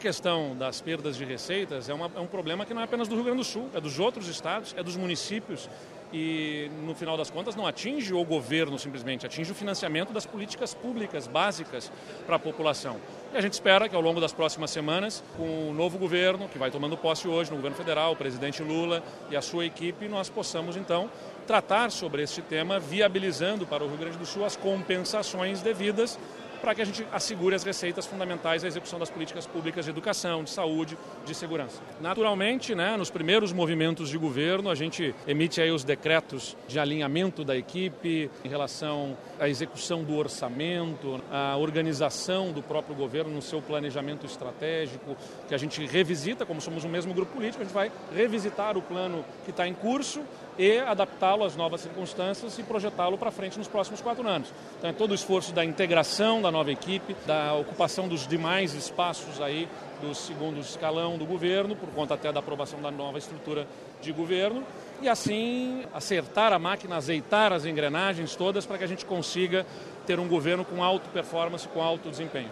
A questão das perdas de receitas é, uma, é, um problema que não é apenas do Rio Grande do Sul, é dos outros estados, é dos municípios e, no final das contas, não atinge o governo simplesmente, atinge o financiamento das políticas públicas básicas para a população. E a gente espera que ao longo das próximas semanas, com o novo governo, que vai tomando posse hoje no governo federal, o presidente Lula e a sua equipe, nós possamos então tratar sobre este tema, viabilizando para o Rio Grande do Sul as compensações devidas para que a gente assegure as receitas fundamentais à execução das políticas públicas de educação, de saúde, de segurança. Naturalmente, né, nos primeiros movimentos de governo, a gente emite aí os decretos de alinhamento da equipe em relação à execução do orçamento, à organização do próprio governo no seu planejamento estratégico, que a gente revisita, como somos o mesmo grupo político, a gente vai revisitar o plano que está em curso e adaptá-lo às novas circunstâncias e projetá-lo para frente nos próximos quatro anos. Então é todo o esforço da integração da nova equipe, da ocupação dos demais espaços aí do segundo escalão do governo, por conta até da aprovação da nova estrutura de governo, e assim acertar a máquina, azeitar as engrenagens todas para que a gente consiga ter um governo com alta performance, com alto desempenho.